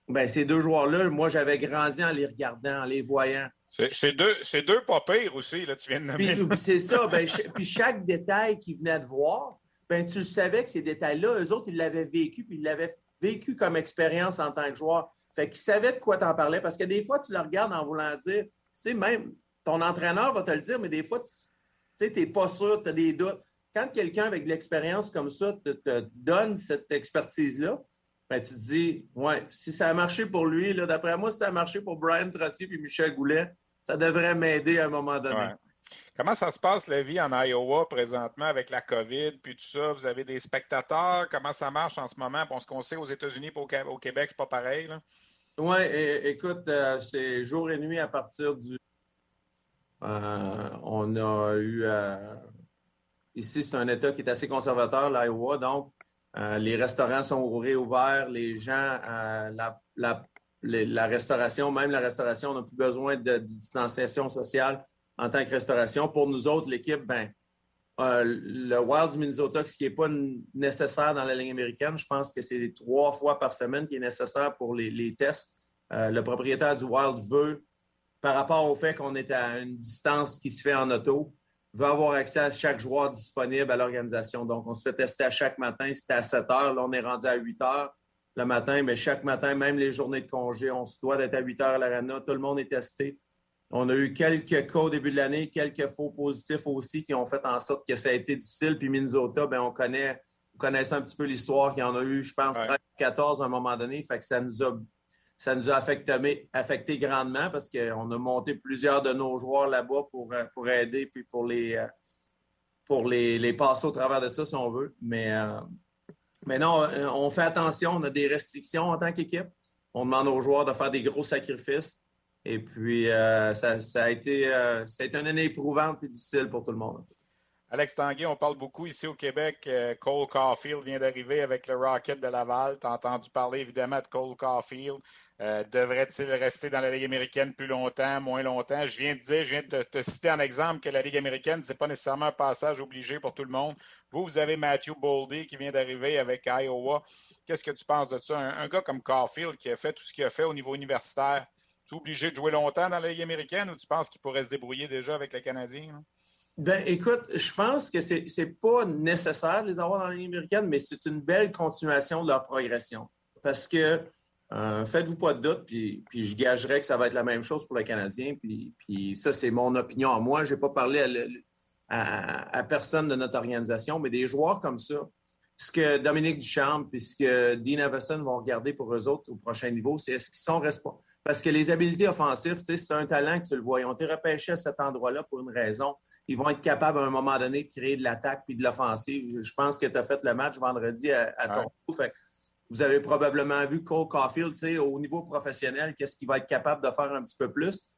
ben, ces deux joueurs-là, moi, j'avais grandi en les regardant, en les voyant. C'est deux, deux pas pires aussi, là, tu viens de nommer. c'est ça. *laughs* Ben, puis chaque détail qu'ils venaient de voir, ben, tu savais que ces détails-là, eux autres, ils l'avaient vécu, puis ils l'avaient vécu comme expérience en tant que joueur. Fait qu'ils savaient de quoi t'en parlais, parce que des fois, tu le regardes en voulant dire, tu sais, même ton entraîneur va te le dire, mais des fois, tu sais, n'es pas sûr, tu as des doutes. Quand quelqu'un avec de l'expérience comme ça te, donne cette expertise-là, ben, tu te dis, ouais, si ça a marché pour lui, d'après moi, si ça a marché pour Brian Trottier et Michel Goulet, ça devrait m'aider à un moment donné. Comment ça se passe la vie en Iowa présentement avec la COVID puis tout ça? Vous avez des spectateurs? Comment ça marche en ce moment? Bon, ce qu'on sait aux États-Unis et au Québec, c'est pas pareil. Oui, écoute, euh, c'est jour et nuit à partir du. Euh, on a eu. Euh, ici, c'est un État qui est assez conservateur, l'Iowa, donc les restaurants sont réouverts, les gens, la, restauration, même la restauration, on n'a plus besoin de, distanciation sociale en tant que restauration. Pour nous autres, l'équipe, ben, euh, le Wild du Minnesota, ce qui n'est pas nécessaire dans la ligne américaine, je pense que c'est trois fois par semaine qui est nécessaire pour les, tests. Euh, le propriétaire du Wild veut, par rapport au fait qu'on est à une distance qui se fait en auto, veut avoir accès à chaque joueur disponible à l'organisation. Donc, on se fait tester à chaque matin. C'était à 7 heures. Là, on est rendu à 8 heures le matin, mais chaque matin, même les journées de congé, on se doit d'être à 8 heures à l'arena. Tout le monde est testé. On a eu quelques cas au début de l'année, quelques faux positifs aussi qui ont fait en sorte que ça a été difficile. Puis Minnesota, bien, on connaît, on connaissait un petit peu l'histoire qu'il y en a eu, je pense, 14 à un moment donné. Fait que ça nous a, ça nous a affecté, affecté grandement parce qu'on a monté plusieurs de nos joueurs là-bas pour, pour aider puis pour les, pour les, les passer au travers de ça, si on veut. Mais euh, mais non, euh, on fait attention, on a des restrictions en tant qu'équipe. On demande aux joueurs de faire des gros sacrifices. Et puis, euh, ça, a été, euh, ça a été une année éprouvante et difficile pour tout le monde. Alex Tanguay, on parle beaucoup ici au Québec. Cole Caulfield vient d'arriver avec le Rocket de Laval. Tu as entendu parler évidemment de Cole Caulfield. Euh, devrait-il rester dans la Ligue américaine plus longtemps, moins longtemps? Je viens de dire, je viens de te citer en exemple que la Ligue américaine, ce n'est pas nécessairement un passage obligé pour tout le monde. Vous, vous avez Matthew Boldy qui vient d'arriver avec Iowa. Qu'est-ce que tu penses de ça? Un, gars comme Caulfield qui a fait tout ce qu'il a fait au niveau universitaire, tu es obligé de jouer longtemps dans la Ligue américaine ou tu penses qu'il pourrait se débrouiller déjà avec les Canadiens? Ben, écoute, je pense que ce n'est pas nécessaire de les avoir dans la Ligue américaine, mais c'est une belle continuation de leur progression. Parce que euh, faites-vous pas de doute, puis, je gagerais que ça va être la même chose pour les Canadiens. Puis, puis ça, c'est mon opinion à moi. Je n'ai pas parlé à, personne de notre organisation, mais des joueurs comme ça, ce que Dominique Duchamp et ce que Dean Everson vont regarder pour eux autres au prochain niveau, c'est est-ce qu'ils sont responsables. Parce que les habiletés offensives, c'est un talent que tu le vois. Ils ont été repêchés à cet endroit-là pour une raison. Ils vont être capables à un moment donné de créer de l'attaque puis de l'offensive. Je pense que tu as fait le match vendredi à, à Toronto. Vous avez probablement vu Cole Caulfield, au niveau professionnel, qu'est-ce qu'il va être capable de faire un petit peu plus.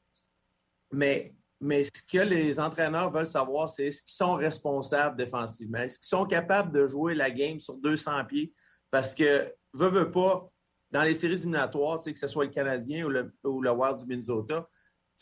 Mais, mais ce que les entraîneurs veulent savoir, c'est est-ce qu'ils sont responsables défensivement? Est-ce qu'ils sont capables de jouer la game sur 200 pieds? Parce que, veut, veut pas, dans les séries éliminatoires, que ce soit le Canadien ou le, ou le Wild du Minnesota,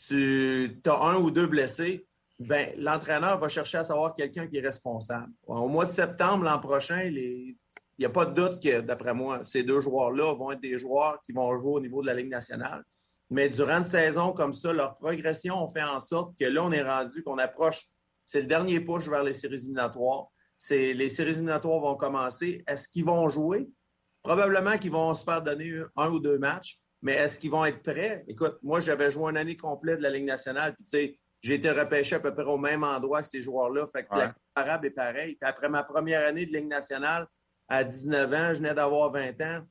tu as un ou deux blessés, ben, l'entraîneur va chercher à savoir quelqu'un qui est responsable. Au mois de septembre l'an prochain, il n'y a pas de doute que, d'après moi, ces deux joueurs-là vont être des joueurs qui vont jouer au niveau de la Ligue nationale. Mais durant une saison comme ça, leur progression fait en sorte que là, on est rendu, qu'on approche, c'est le dernier push vers les séries éliminatoires. les séries éliminatoires vont commencer. Est-ce qu'ils vont jouer? Probablement qu'ils vont se faire donner un ou deux matchs, mais est-ce qu'ils vont être prêts? Écoute, moi, j'avais joué une année complète de la Ligue nationale, puis tu sais, j'ai été repêché à peu près au même endroit que ces joueurs-là. Fait que la comparable est pareil. après ma première année de Ligue nationale, à 19 ans, je venais d'avoir 20 ans,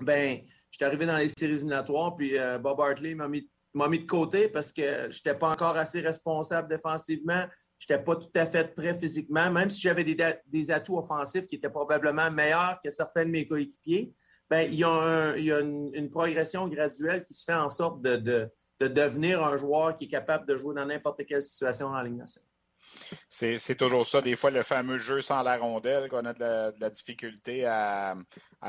ben, j'étais arrivé dans les séries éliminatoires, puis euh, Bob Hartley m'a mis, mis, de côté parce que je n'étais pas encore assez responsable défensivement. Je n'étais pas tout à fait prêt physiquement, même si j'avais des, des, atouts offensifs qui étaient probablement meilleurs que certains de mes coéquipiers. ben, il y a, il y a une, progression graduelle qui se fait en sorte de, de, de, devenir un joueur qui est capable de jouer dans n'importe quelle situation en Ligue nationale. C'est toujours ça. Des fois, le fameux jeu sans la rondelle qu'on a de la, difficulté à,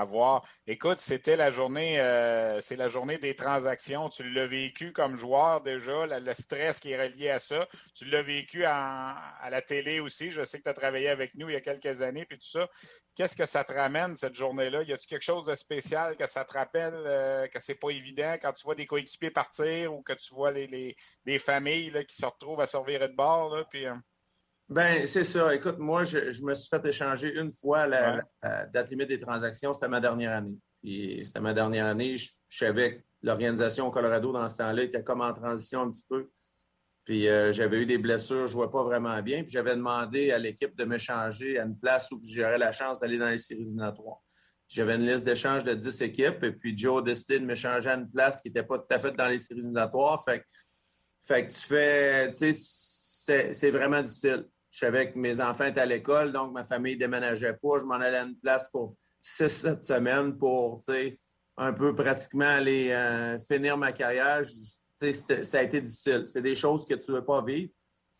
voir. Écoute, c'était la journée, euh, c'est la journée des transactions. Tu l'as vécu comme joueur déjà, le, stress qui est relié à ça. Tu l'as vécu à la télé aussi. Je sais que tu as travaillé avec nous il y a quelques années, puis tout ça. Qu'est-ce que ça te ramène cette journée-là? Y a-t-il quelque chose de spécial que ça te rappelle euh, que c'est pas évident quand tu vois des coéquipiers partir ou que tu vois les, des familles qui se retrouvent à servir de bord? Puis, euh, ben, c'est ça. Écoute, moi, je, me suis fait échanger une fois la, date limite des transactions. C'était ma dernière année. Puis c'était ma dernière année. Je, savais que l'organisation au Colorado dans ce temps-là était comme en transition un petit peu. Puis euh, j'avais eu des blessures, je ne jouais pas vraiment bien. Puis j'avais demandé à l'équipe de m'échanger à une place où j'aurais la chance d'aller dans les séries éliminatoires. J'avais une liste d'échange de 10 équipes. Et puis Joe décidé de m'échanger à une place qui n'était pas tout à fait dans les séries éliminatoires. Fait, fait que tu fais, tu sais, c'est vraiment difficile. Je savais que mes enfants étaient à l'école, donc ma famille ne déménageait pas. Je m'en allais à une place pour six, sept semaines pour un peu pratiquement aller euh, finir ma carrière. ça a été difficile. C'est des choses que tu ne veux pas vivre.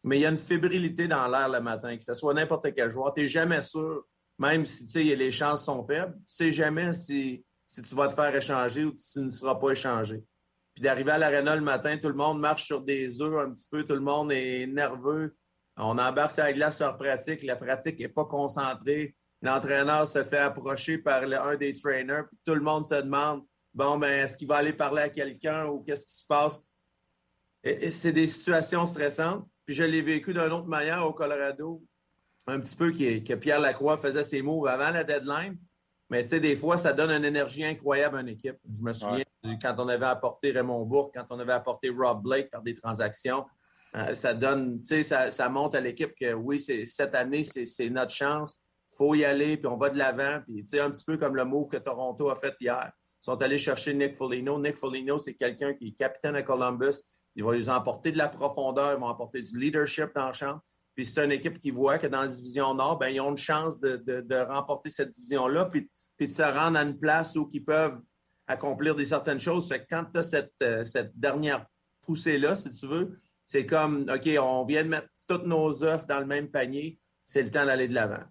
Mais il y a une fébrilité dans l'air le matin, que ce soit n'importe quel joueur. Tu n'es jamais sûr, même si les chances sont faibles, tu ne sais jamais si, si tu vas te faire échanger ou si tu ne seras pas échangé. Puis d'arriver à l'aréna le matin, tout le monde marche sur des œufs un petit peu, tout le monde est nerveux. On embarque sur la glace sur pratique. La pratique n'est pas concentrée. L'entraîneur se fait approcher par un des trainers. Puis tout le monde se demande bon, ben, est-ce qu'il va aller parler à quelqu'un ou qu'est-ce qui se passe? Et, c'est des situations stressantes. Puis je l'ai vécu d'une autre manière au Colorado, un petit peu que Pierre Lacroix faisait ses moves avant la deadline. Mais tu sais, des fois, ça donne une énergie incroyable à une équipe. Je me souviens quand on avait apporté Raymond Bourque, quand on avait apporté Rob Blake par des transactions. Euh, ça donne, ça, ça, montre à l'équipe que oui, cette année, c'est notre chance. Faut y aller, puis on va de l'avant. Puis, un petit peu comme le move que Toronto a fait hier. Ils sont allés chercher Nick Foligno. Nick Foligno, c'est quelqu'un qui est capitaine à Columbus. Il va lui emporter de la profondeur, ils vont apporter du leadership dans le champ. Puis c'est une équipe qui voit que dans la division Nord, ben, ils ont une chance de, de, remporter cette division-là, puis, puis, de se rendre à une place où ils peuvent accomplir des certaines choses. Fait que quand tu as cette, euh, cette dernière poussée-là, si tu veux, c'est comme, OK, on vient de mettre toutes nos offres dans le même panier, c'est le temps d'aller de l'avant.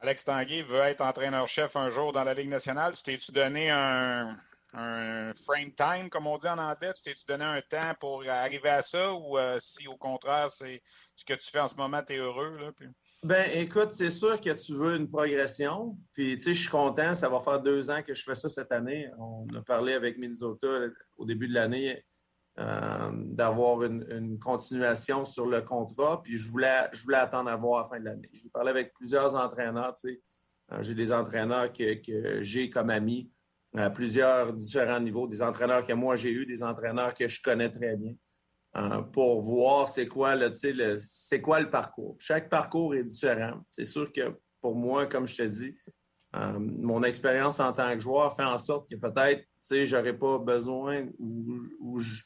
Alex Tanguay veut être entraîneur-chef un jour dans la Ligue nationale. Tu t'es-tu donné un, frame time, comme on dit en anglais? Tu t'es-tu donné un temps pour arriver à ça ou euh, si au contraire, c'est ce que tu fais en ce moment, tu es heureux? Là, Ben, écoute, c'est sûr que tu veux une progression. Puis, tu sais, je suis content. Ça va faire deux ans que je fais ça cette année. On a parlé avec Minnesota au début de l'année. Euh, d'avoir une, continuation sur le contrat. Puis je voulais, je voulais attendre à voir à la fin de l'année. J'ai parlé avec plusieurs entraîneurs. Tu sais. Euh, j'ai des entraîneurs que, j'ai comme amis à plusieurs différents niveaux, des entraîneurs que moi j'ai eu, des entraîneurs que je connais très bien. Euh, pour voir c'est quoi, le, le, c'est quoi le parcours. Chaque parcours est différent. C'est sûr que pour moi, comme je te dis, mon expérience en tant que joueur fait en sorte que peut-être je n'aurais pas besoin ou, ou je,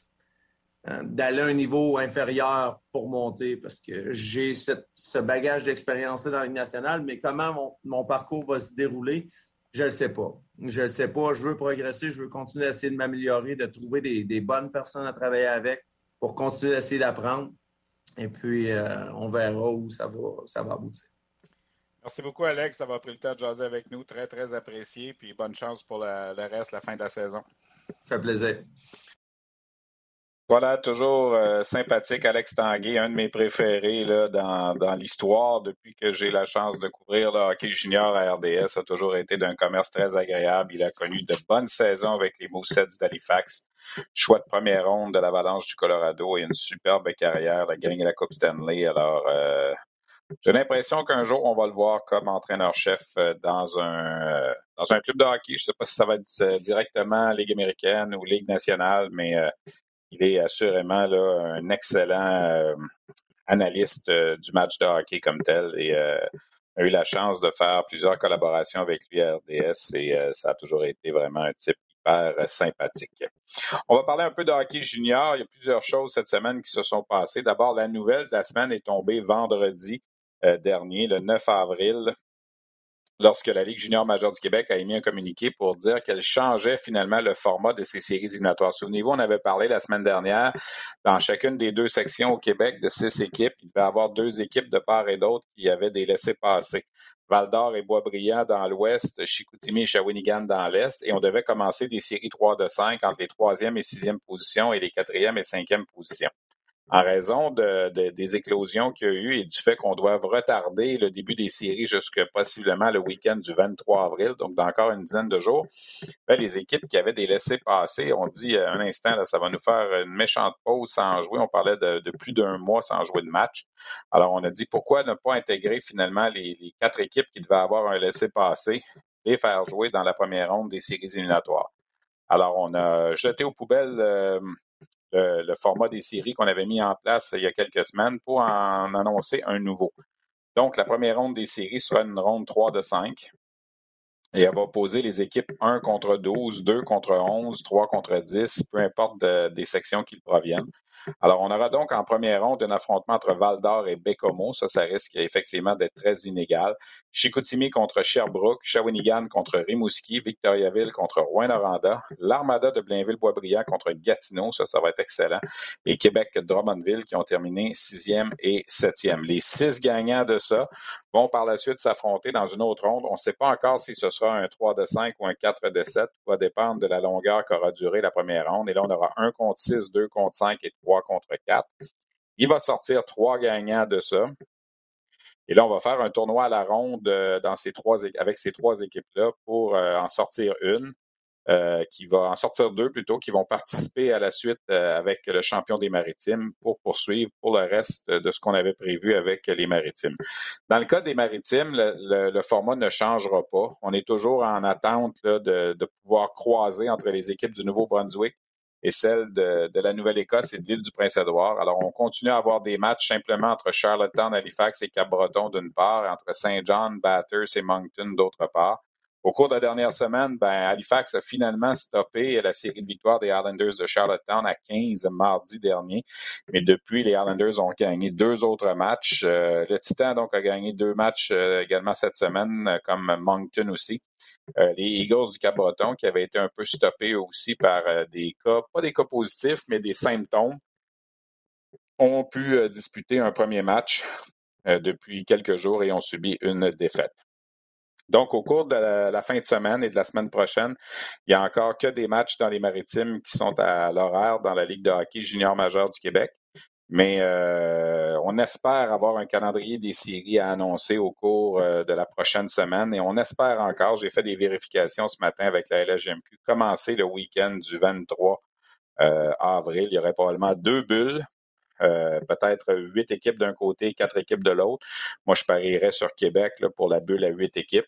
euh, d'aller à un niveau inférieur pour monter parce que j'ai ce bagage d'expérience-là dans la Ligue nationale, mais comment mon, parcours va se dérouler, je ne le sais pas. Je ne le sais pas. Je veux progresser, je veux continuer à essayer de m'améliorer, de trouver des, bonnes personnes à travailler avec pour continuer à essayer d'apprendre. Et puis, euh, on verra où ça va, ça va aboutir. Merci beaucoup, Alex, d'avoir pris le temps de jaser avec nous. Très, très apprécié. Puis bonne chance pour le reste, la fin de la saison. Ça fait plaisir. Voilà, toujours euh, sympathique, Alex Tanguay, un de mes préférés dans l'histoire depuis que j'ai la chance de couvrir le hockey junior à RDS. a toujours été d'un commerce très agréable. Il a connu de bonnes saisons avec les Moussets d'Halifax. Choix de première ronde de l'Avalanche du Colorado et une superbe carrière. Il a gagné la Coupe Stanley. Alors, euh, j'ai l'impression qu'un jour, on va le voir comme entraîneur-chef euh, dans un, dans un club de hockey. Je ne sais pas si ça va être directement Ligue américaine ou Ligue nationale, mais il est assurément là, un excellent euh, analyste euh, du match de hockey comme tel et euh, a eu la chance de faire plusieurs collaborations avec lui à RDS et ça a toujours été vraiment un type hyper sympathique. On va parler un peu de hockey junior. Il y a plusieurs choses cette semaine qui se sont passées. D'abord, la nouvelle de la semaine est tombée vendredi dernier, le 9 avril. Lorsque la Ligue junior majeure du Québec a émis un communiqué pour dire qu'elle changeait finalement le format de ces séries éliminatoires. Souvenez-vous, on avait parlé la semaine dernière dans chacune des deux sections au Québec de six équipes. Il devait y avoir deux équipes de part et d'autre qui avaient des laissés-passer. Val d'Or et Boisbriand dans l'ouest, Chicoutimi et Shawinigan dans l'est, et on devait commencer des séries 3 de 5 entre les troisième et sixième positions et les quatrième et cinquième positions en raison de, des éclosions qu'il y a eu et du fait qu'on doit retarder le début des séries jusque possiblement le week-end du 23 avril, donc dans encore une dizaine de jours, ben, les équipes qui avaient des laissés-passer ont dit euh, un instant, là, ça va nous faire une méchante pause sans jouer. On parlait de, plus d'un mois sans jouer de match. Alors, on a dit pourquoi ne pas intégrer finalement les, quatre équipes qui devaient avoir un laissé-passer et faire jouer dans la première ronde des séries éliminatoires? Alors, on a jeté aux poubelles euh, le, format des séries qu'on avait mis en place il y a quelques semaines pour en annoncer un nouveau. Donc, la première ronde des séries sera une ronde 3 de 5. Et elle va opposer les équipes 1 contre 12, 2 contre 11, 3 contre 10, peu importe des sections qu'ils proviennent. Alors, on aura donc en première ronde un affrontement entre Val d'Or et Bécomo. Ça, ça risque effectivement d'être très inégal. Chicoutimi contre Sherbrooke, Shawinigan contre Rimouski, Victoriaville contre Rouen-Noranda, l'Armada de Blainville-Boisbriand contre Gatineau. Ça, ça va être excellent. Et Québec-Drummondville qui ont terminé sixième et septième. Les six gagnants de ça vont par la suite s'affronter dans une autre ronde. On ne sait pas encore si ce sera un 3 de 5 ou un 4 de 7. Ça va dépendre de la longueur qu'aura duré la première ronde. Et là, on aura 1 contre 6, 2 contre 5 et 3 contre 4. Il va sortir trois gagnants de ça. Et là, on va faire un tournoi à la ronde euh, avec ces trois équipes-là pour euh, en sortir une. Euh, qui va en sortir deux plutôt, qui vont participer à la suite avec le champion des maritimes pour poursuivre pour le reste de ce qu'on avait prévu avec les maritimes. Dans le cas des maritimes, le, format ne changera pas. On est toujours en attente de, pouvoir croiser entre les équipes du Nouveau-Brunswick et celles de, la Nouvelle-Écosse et de l'île du Prince-Édouard. Alors, on continue à avoir des matchs simplement entre Charlottetown, Halifax et Cap-Breton d'une part, entre Saint John, Bathurst et Moncton d'autre part. Au cours de la dernière semaine, ben, Halifax a finalement stoppé la série de victoires des Islanders de Charlottetown à 15 mardi dernier. Mais depuis, les Islanders ont gagné deux autres matchs. Euh, le Titan, donc, a gagné deux matchs euh, également cette semaine, euh, comme Moncton aussi. les Eagles du Cap-Breton, qui avaient été un peu stoppés aussi par des cas, pas des cas positifs, mais des symptômes, ont pu disputer un premier match depuis quelques jours et ont subi une défaite. Donc, au cours de la, fin de semaine et de la semaine prochaine, il n'y a encore que des matchs dans les maritimes qui sont à l'horaire dans la Ligue de hockey junior majeur du Québec. Mais euh, on espère avoir un calendrier des séries à annoncer au cours euh, de la prochaine semaine et on espère encore, j'ai fait des vérifications ce matin avec la LHGMQ, commencer le week-end du 23 euh, avril. Il y aurait probablement deux bulles euh, peut-être huit équipes d'un côté, quatre équipes de l'autre. Moi, je parierais sur Québec pour la bulle à huit équipes.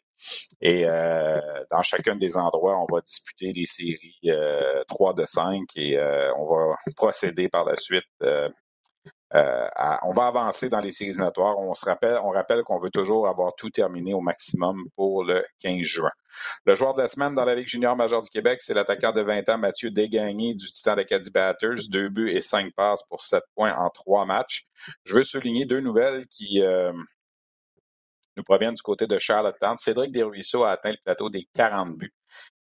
Et euh, dans chacun des endroits, on va disputer des séries euh, 3 de 5 et euh, on va procéder par la suite euh, on va avancer dans les séries éliminatoires. On se rappelle, on rappelle qu'on veut toujours avoir tout terminé au maximum pour le 15 juin. Le joueur de la semaine dans la Ligue junior majeure du Québec, c'est l'attaquant de 20 ans Mathieu Degagné du Titan d'Acadie Batters. Deux buts et cinq passes pour sept points en trois matchs. Je veux souligner deux nouvelles qui euh, nous proviennent du côté de Charlottetown. Cédric Desruisseaux a atteint le plateau des 40 buts.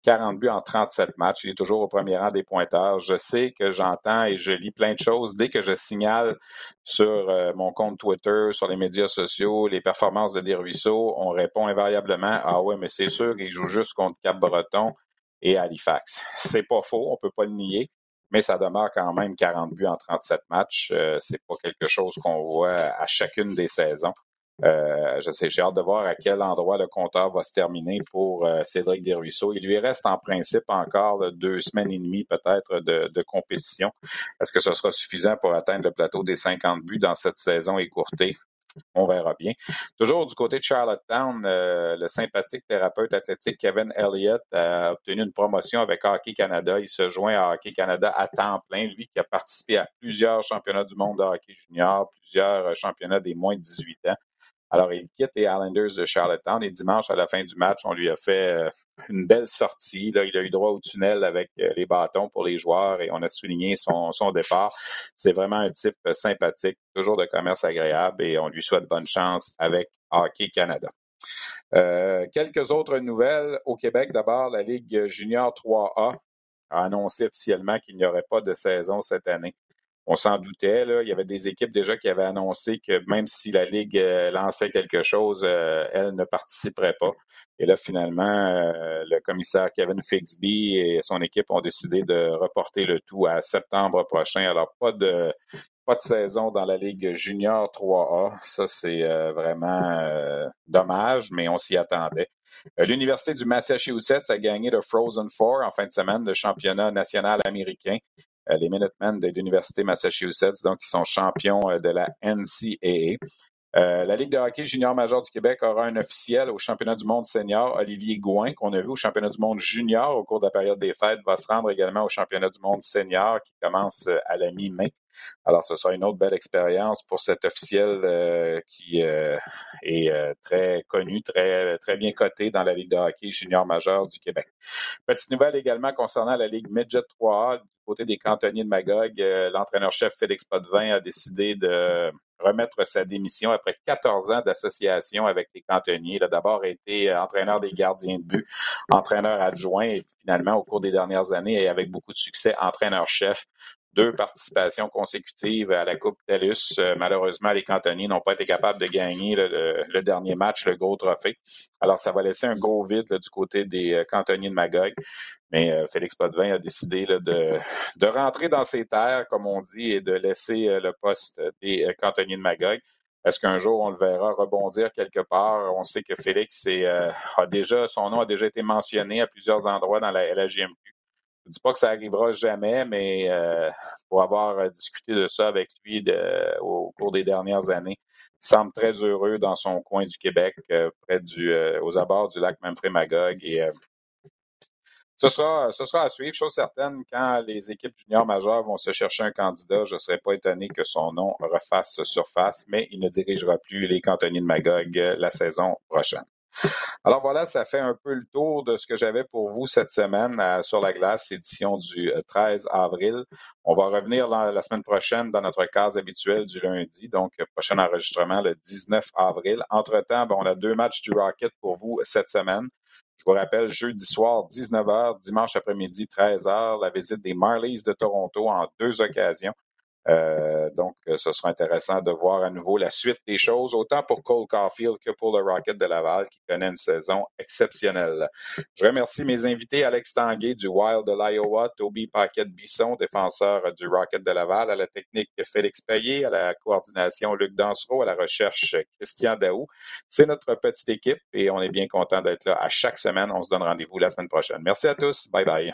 40 buts en 37 matchs. Il est toujours au premier rang des pointeurs. Je sais que j'entends et je lis plein de choses. Dès que je signale sur euh, mon compte Twitter, sur les médias sociaux, les performances de Desruisseaux, on répond invariablement Ah ouais, mais c'est sûr qu'il joue juste contre Cap-Breton et Halifax. C'est pas faux, on peut pas le nier mais ça demeure quand même 40 buts en 37 matchs. Euh, c'est pas quelque chose qu'on voit à chacune des saisons. Euh, je sais, j'ai hâte de voir à quel endroit le compteur va se terminer pour euh, Cédric Desruisseaux. Il lui reste en principe encore deux semaines et demie peut-être de, compétition. Est-ce que ce sera suffisant pour atteindre le plateau des 50 buts dans cette saison écourtée? On verra bien. Toujours du côté de Charlottetown, euh, le sympathique thérapeute athlétique Kevin Elliott a obtenu une promotion avec Hockey Canada. Il se joint à Hockey Canada à temps plein, lui qui a participé à plusieurs championnats du monde de hockey junior, plusieurs championnats des moins de 18 ans. Alors, il quitte les Islanders de Charlottetown et dimanche, à la fin du match, on lui a fait euh, une belle sortie. Il a eu droit au tunnel avec euh, les bâtons pour les joueurs et on a souligné son, départ. C'est vraiment un type sympathique, toujours de commerce agréable et on lui souhaite bonne chance avec Hockey Canada. Euh, quelques autres nouvelles au Québec. D'abord, la Ligue junior 3A a annoncé officiellement qu'il n'y aurait pas de saison cette année. On s'en doutait. Il y avait des équipes déjà qui avaient annoncé que même si la Ligue euh, lançait quelque chose, euh, elle ne participerait pas. Et là, finalement, euh, le commissaire Kevin Fixby et son équipe ont décidé de reporter le tout à septembre prochain. Alors, pas de pas de saison dans la Ligue junior 3A. Ça, c'est vraiment dommage, mais on s'y attendait. L'Université du Massachusetts a gagné le Frozen Four en fin de semaine, le championnat national américain. Euh, les Minutemen de l'Université Massachusetts, donc ils sont champions euh, de la NCAA. Euh, la Ligue de hockey junior majeur du Québec aura un officiel au championnat du monde senior, Olivier Gouin, qu'on a vu au championnat du monde junior au cours de la période des fêtes, va se rendre également au championnat du monde senior qui commence à la mi-mai. Alors, ce sera une autre belle expérience pour cet officiel qui est très connu, très, très bien coté dans la Ligue de hockey junior majeur du Québec. Petite nouvelle également concernant la Ligue Midget 3A côté des cantonniers de Magog, euh, l'entraîneur-chef Félix Potvin a décidé de remettre sa démission après 14 ans d'association avec les cantonniers. Il a d'abord été euh, entraîneur des gardiens de but, entraîneur adjoint et finalement, au cours des dernières années, et avec beaucoup de succès, entraîneur-chef deux participations consécutives à la Coupe TELUS. Euh, malheureusement, les cantonniers n'ont pas été capables de gagner le, dernier match, le gros trophée. Alors, ça va laisser un gros vide du côté des euh, cantonniers de Magog. Mais euh, Félix Potvin a décidé de, de rentrer dans ses terres, comme on dit, et de laisser le poste des cantonniers de Magog. Est-ce qu'un jour on le verra rebondir quelque part? On sait que Félix a déjà, son nom a déjà été mentionné à plusieurs endroits dans la LHJMQ. Je ne dis pas que ça arrivera jamais, mais euh, pour avoir euh, discuté de ça avec lui au cours des dernières années, il semble très heureux dans son coin du Québec, euh, près du, aux abords du lac Memphrey-Magog. Et ce sera, ce sera à suivre. Chose certaine, quand les équipes juniors majeures vont se chercher un candidat, je ne serais pas étonné que son nom refasse surface, mais il ne dirigera plus les cantonniers de Magog la saison prochaine. Alors voilà, ça fait un peu le tour de ce que j'avais pour vous cette semaine sur la glace, édition du 13 euh, avril. On va revenir la, semaine prochaine dans notre case habituelle du lundi, donc euh, prochain enregistrement le 19 avril. Entre-temps, ben, on a deux matchs du Rocket pour vous cette semaine. Je vous rappelle, jeudi soir, 19h, dimanche après-midi, 13h, la visite des Marlies de Toronto en deux occasions. Euh, donc, euh, ce sera intéressant de voir à nouveau la suite des choses, autant pour Cole Caulfield que pour le Rocket de Laval, qui connaît une saison exceptionnelle. Je remercie mes invités, Alex Tanguay du Wild de l'Iowa, Toby Paquette-Bisson, défenseur du Rocket de Laval, à la technique Félix Payet, à la coordination Luc Dansereau, à la recherche Christian Daou. C'est notre petite équipe et on est bien content d'être là à chaque semaine. On se donne rendez-vous la semaine prochaine. Merci à tous. Bye bye.